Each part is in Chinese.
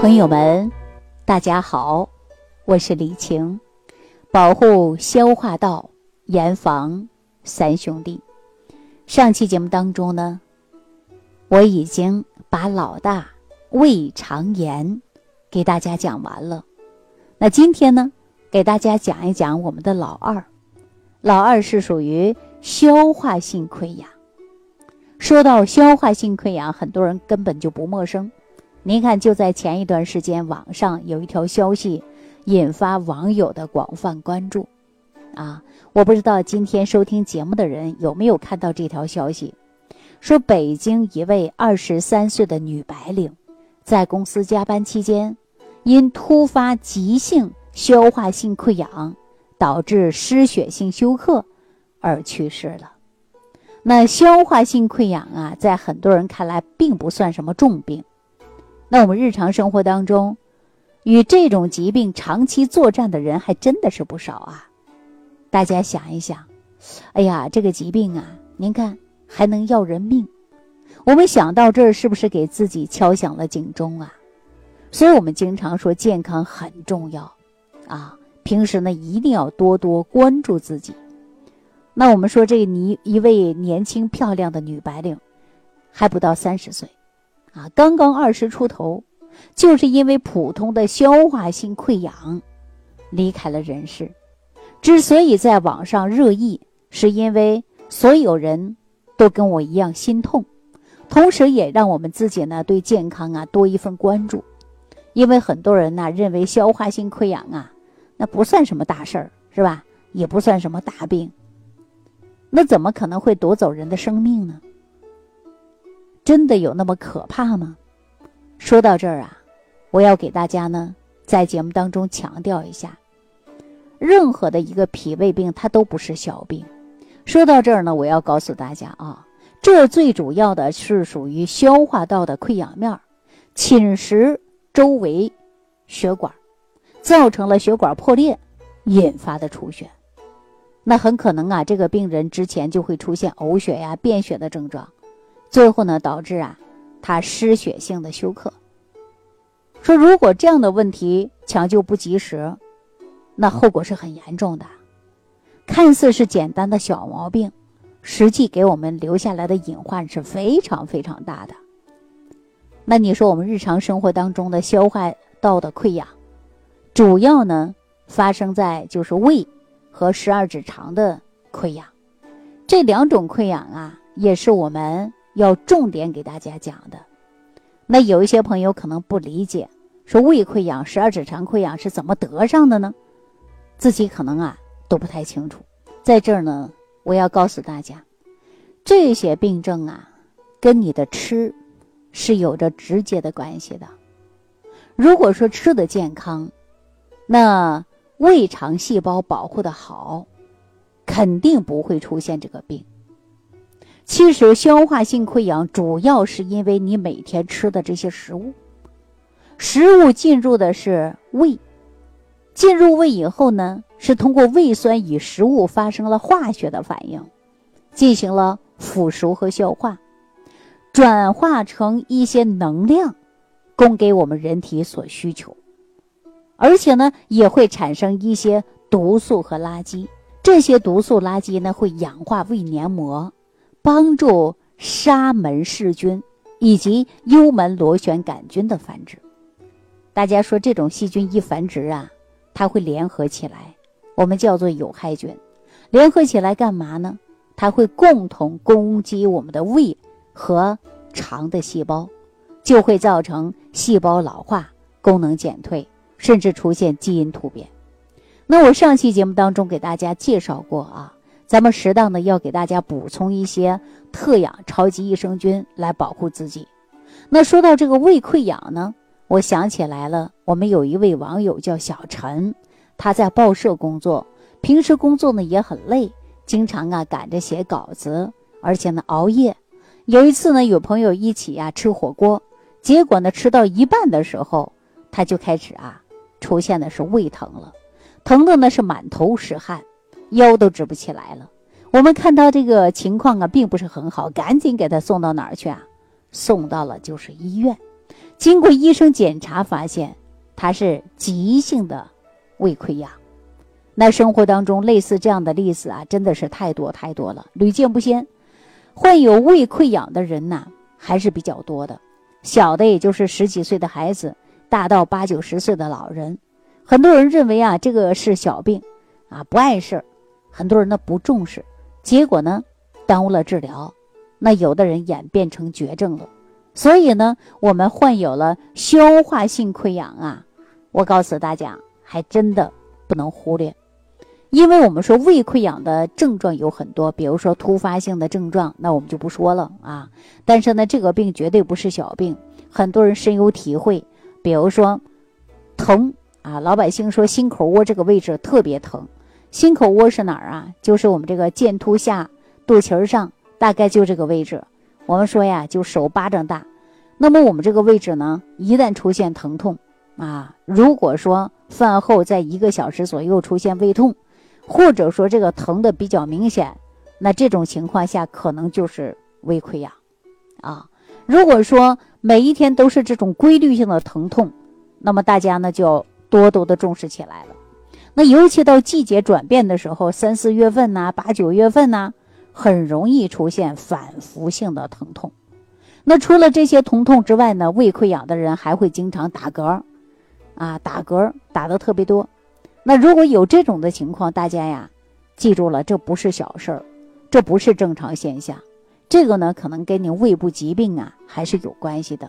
朋友们，大家好，我是李晴，保护消化道，严防三兄弟。上期节目当中呢，我已经把老大胃肠炎给大家讲完了。那今天呢，给大家讲一讲我们的老二。老二是属于消化性溃疡。说到消化性溃疡，很多人根本就不陌生。您看，就在前一段时间，网上有一条消息引发网友的广泛关注。啊，我不知道今天收听节目的人有没有看到这条消息，说北京一位二十三岁的女白领，在公司加班期间，因突发急性消化性溃疡导致失血性休克而去世了。那消化性溃疡啊，在很多人看来并不算什么重病。那我们日常生活当中，与这种疾病长期作战的人还真的是不少啊。大家想一想，哎呀，这个疾病啊，您看还能要人命。我们想到这儿，是不是给自己敲响了警钟啊？所以我们经常说健康很重要啊，平时呢一定要多多关注自己。那我们说这你一位年轻漂亮的女白领，还不到三十岁。啊，刚刚二十出头，就是因为普通的消化性溃疡，离开了人世。之所以在网上热议，是因为所有人都跟我一样心痛，同时也让我们自己呢对健康啊多一份关注。因为很多人呢认为消化性溃疡啊，那不算什么大事儿，是吧？也不算什么大病，那怎么可能会夺走人的生命呢？真的有那么可怕吗？说到这儿啊，我要给大家呢在节目当中强调一下，任何的一个脾胃病它都不是小病。说到这儿呢，我要告诉大家啊，这最主要的是属于消化道的溃疡面侵蚀周围血管，造成了血管破裂引发的出血。那很可能啊，这个病人之前就会出现呕血呀、便血的症状。最后呢，导致啊，他失血性的休克。说如果这样的问题抢救不及时，那后果是很严重的。看似是简单的小毛病，实际给我们留下来的隐患是非常非常大的。那你说我们日常生活当中的消化道的溃疡，主要呢发生在就是胃和十二指肠的溃疡，这两种溃疡啊，也是我们。要重点给大家讲的，那有一些朋友可能不理解，说胃溃疡、十二指肠溃疡是怎么得上的呢？自己可能啊都不太清楚。在这儿呢，我要告诉大家，这些病症啊，跟你的吃是有着直接的关系的。如果说吃的健康，那胃肠细胞保护的好，肯定不会出现这个病。其实，消化性溃疡主要是因为你每天吃的这些食物，食物进入的是胃，进入胃以后呢，是通过胃酸与食物发生了化学的反应，进行了腐熟和消化，转化成一些能量，供给我们人体所需求，而且呢，也会产生一些毒素和垃圾，这些毒素垃圾呢，会氧化胃黏膜。帮助沙门氏菌以及幽门螺旋杆菌的繁殖。大家说这种细菌一繁殖啊，它会联合起来，我们叫做有害菌。联合起来干嘛呢？它会共同攻击我们的胃和肠的细胞，就会造成细胞老化、功能减退，甚至出现基因突变。那我上期节目当中给大家介绍过啊。咱们适当的要给大家补充一些特养超级益生菌来保护自己。那说到这个胃溃疡呢，我想起来了，我们有一位网友叫小陈，他在报社工作，平时工作呢也很累，经常啊赶着写稿子，而且呢熬夜。有一次呢，有朋友一起呀吃火锅，结果呢吃到一半的时候，他就开始啊出现的是胃疼了，疼的呢是满头是汗。腰都直不起来了，我们看到这个情况啊，并不是很好，赶紧给他送到哪儿去啊？送到了就是医院。经过医生检查发现，他是急性的胃溃疡。那生活当中类似这样的例子啊，真的是太多太多了，屡见不鲜。患有胃溃疡的人呐，还是比较多的，小的也就是十几岁的孩子，大到八九十岁的老人。很多人认为啊，这个是小病，啊不碍事儿，很多人呢不重视，结果呢耽误了治疗，那有的人演变成绝症了。所以呢，我们患有了消化性溃疡啊，我告诉大家，还真的不能忽略，因为我们说胃溃疡的症状有很多，比如说突发性的症状，那我们就不说了啊。但是呢，这个病绝对不是小病，很多人深有体会，比如说疼。啊，老百姓说心口窝这个位置特别疼，心口窝是哪儿啊？就是我们这个剑突下肚脐儿上，大概就这个位置。我们说呀，就手巴掌大。那么我们这个位置呢，一旦出现疼痛啊，如果说饭后在一个小时左右出现胃痛，或者说这个疼的比较明显，那这种情况下可能就是胃溃疡啊。如果说每一天都是这种规律性的疼痛，那么大家呢就要。多多的重视起来了，那尤其到季节转变的时候，三四月份呐，八九月份呐，很容易出现反复性的疼痛。那除了这些疼痛之外呢，胃溃疡的人还会经常打嗝，啊，打嗝打的特别多。那如果有这种的情况，大家呀，记住了，这不是小事儿，这不是正常现象，这个呢，可能跟你胃部疾病啊还是有关系的。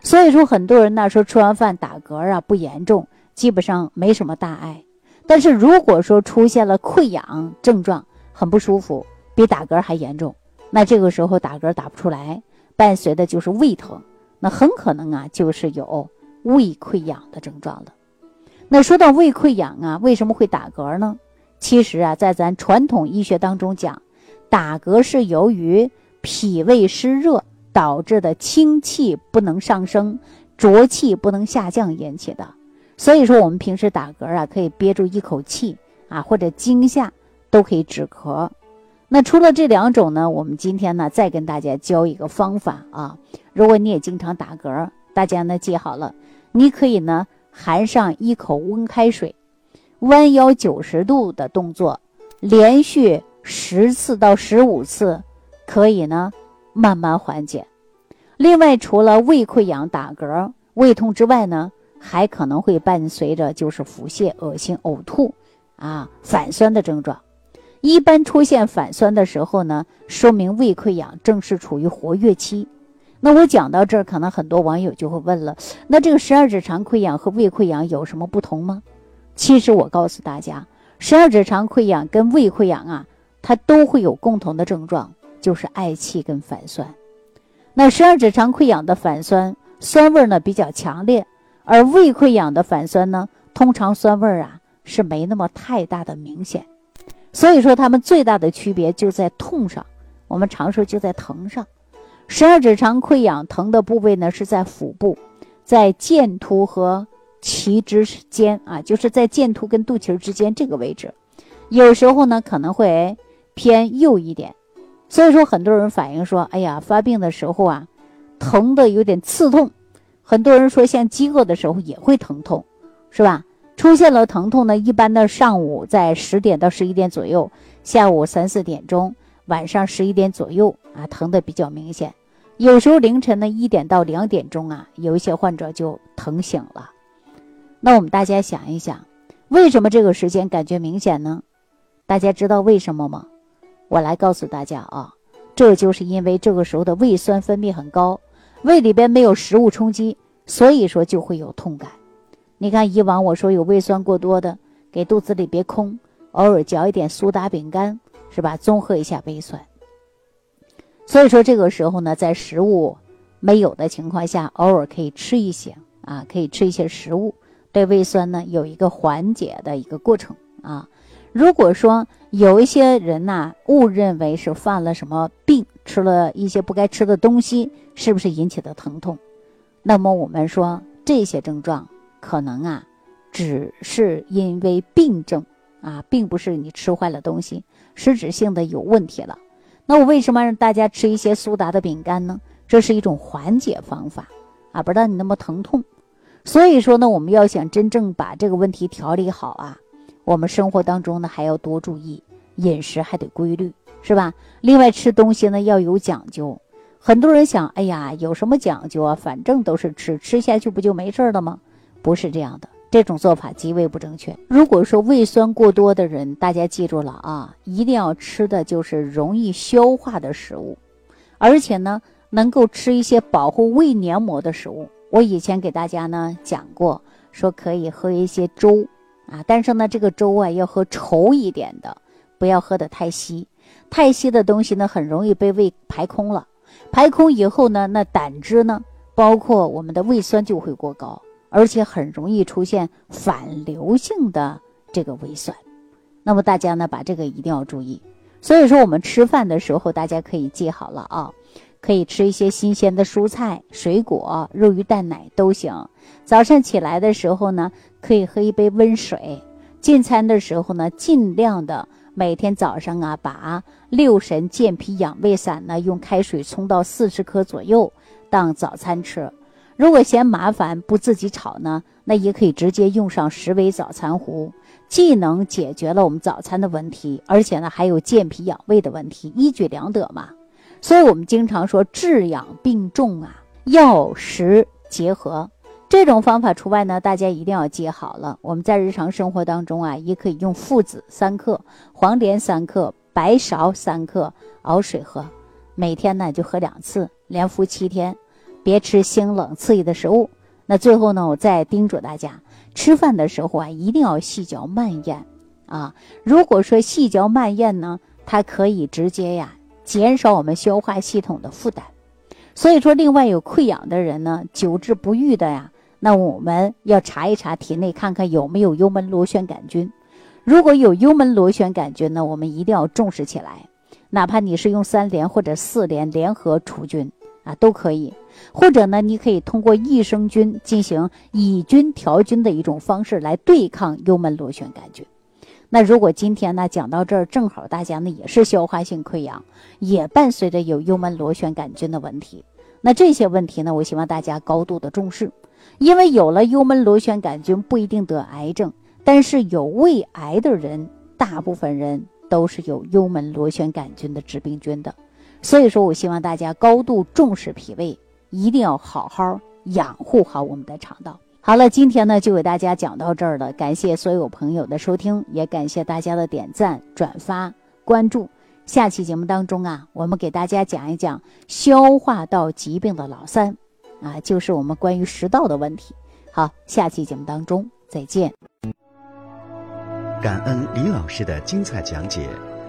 所以说，很多人呢说吃完饭打嗝啊不严重。基本上没什么大碍，但是如果说出现了溃疡症状，很不舒服，比打嗝还严重，那这个时候打嗝打不出来，伴随的就是胃疼，那很可能啊就是有胃溃疡的症状了。那说到胃溃疡啊，为什么会打嗝呢？其实啊，在咱传统医学当中讲，打嗝是由于脾胃湿热导致的清气不能上升，浊气不能下降引起的。所以说，我们平时打嗝啊，可以憋住一口气啊，或者惊吓都可以止咳。那除了这两种呢，我们今天呢再跟大家教一个方法啊。如果你也经常打嗝，大家呢记好了，你可以呢含上一口温开水，弯腰九十度的动作，连续十次到十五次，可以呢慢慢缓解。另外，除了胃溃疡、打嗝、胃痛之外呢。还可能会伴随着就是腹泻、恶心、呕吐，啊，反酸的症状。一般出现反酸的时候呢，说明胃溃疡正是处于活跃期。那我讲到这儿，可能很多网友就会问了：那这个十二指肠溃疡和胃溃疡有什么不同吗？其实我告诉大家，十二指肠溃疡跟胃溃疡啊，它都会有共同的症状，就是嗳气跟反酸。那十二指肠溃疡的反酸，酸味呢比较强烈。而胃溃疡的反酸呢，通常酸味儿啊是没那么太大的明显，所以说它们最大的区别就在痛上，我们常说就在疼上。十二指肠溃疡疼的部位呢是在腹部，在剑突和脐之间啊，就是在剑突跟肚脐之间这个位置，有时候呢可能会偏右一点，所以说很多人反映说，哎呀，发病的时候啊，疼的有点刺痛。很多人说，像饥饿的时候也会疼痛，是吧？出现了疼痛呢，一般的上午在十点到十一点左右，下午三四点钟，晚上十一点左右啊，疼的比较明显。有时候凌晨呢一点到两点钟啊，有一些患者就疼醒了。那我们大家想一想，为什么这个时间感觉明显呢？大家知道为什么吗？我来告诉大家啊，这就是因为这个时候的胃酸分泌很高。胃里边没有食物充饥，所以说就会有痛感。你看以往我说有胃酸过多的，给肚子里别空，偶尔嚼一点苏打饼干，是吧？综合一下胃酸。所以说这个时候呢，在食物没有的情况下，偶尔可以吃一些啊，可以吃一些食物，对胃酸呢有一个缓解的一个过程啊。如果说有一些人呐误认为是犯了什么病，吃了一些不该吃的东西，是不是引起的疼痛？那么我们说这些症状可能啊，只是因为病症啊，并不是你吃坏了东西，实质性的有问题了。那我为什么让大家吃一些苏打的饼干呢？这是一种缓解方法啊，不让你那么疼痛。所以说呢，我们要想真正把这个问题调理好啊，我们生活当中呢还要多注意饮食，还得规律，是吧？另外吃东西呢要有讲究。很多人想，哎呀，有什么讲究啊？反正都是吃，吃下去不就没事了吗？不是这样的，这种做法极为不正确。如果说胃酸过多的人，大家记住了啊，一定要吃的就是容易消化的食物，而且呢，能够吃一些保护胃黏膜的食物。我以前给大家呢讲过，说可以喝一些粥啊，但是呢，这个粥啊要喝稠一点的，不要喝的太稀，太稀的东西呢很容易被胃排空了。排空以后呢，那胆汁呢，包括我们的胃酸就会过高，而且很容易出现反流性的这个胃酸。那么大家呢，把这个一定要注意。所以说，我们吃饭的时候，大家可以记好了啊，可以吃一些新鲜的蔬菜、水果、肉、鱼、蛋、奶都行。早上起来的时候呢，可以喝一杯温水。进餐的时候呢，尽量的。每天早上啊，把六神健脾养胃散呢，用开水冲到四十克左右当早餐吃。如果嫌麻烦不自己炒呢，那也可以直接用上十味早餐壶，既能解决了我们早餐的问题，而且呢还有健脾养胃的问题，一举两得嘛。所以我们经常说治养并重啊，药食结合。这种方法除外呢，大家一定要记好了。我们在日常生活当中啊，也可以用附子三克、黄连三克、白芍三克熬水喝，每天呢就喝两次，连服七天，别吃辛冷刺激的食物。那最后呢，我再叮嘱大家，吃饭的时候啊，一定要细嚼慢咽啊。如果说细嚼慢咽呢，它可以直接呀减少我们消化系统的负担。所以说，另外有溃疡的人呢，久治不愈的呀。那我们要查一查体内，看看有没有幽门螺旋杆菌。如果有幽门螺旋杆菌呢，我们一定要重视起来。哪怕你是用三联或者四联联合除菌啊，都可以。或者呢，你可以通过益生菌进行以菌调菌的一种方式来对抗幽门螺旋杆菌。那如果今天呢讲到这儿，正好大家呢也是消化性溃疡，也伴随着有幽门螺旋杆菌的问题。那这些问题呢，我希望大家高度的重视。因为有了幽门螺旋杆菌不一定得癌症，但是有胃癌的人，大部分人都是有幽门螺旋杆菌的致病菌的。所以说我希望大家高度重视脾胃，一定要好好养护好我们的肠道。好了，今天呢就给大家讲到这儿了，感谢所有朋友的收听，也感谢大家的点赞、转发、关注。下期节目当中啊，我们给大家讲一讲消化道疾病的老三。啊，就是我们关于食道的问题。好，下期节目当中再见。感恩李老师的精彩讲解。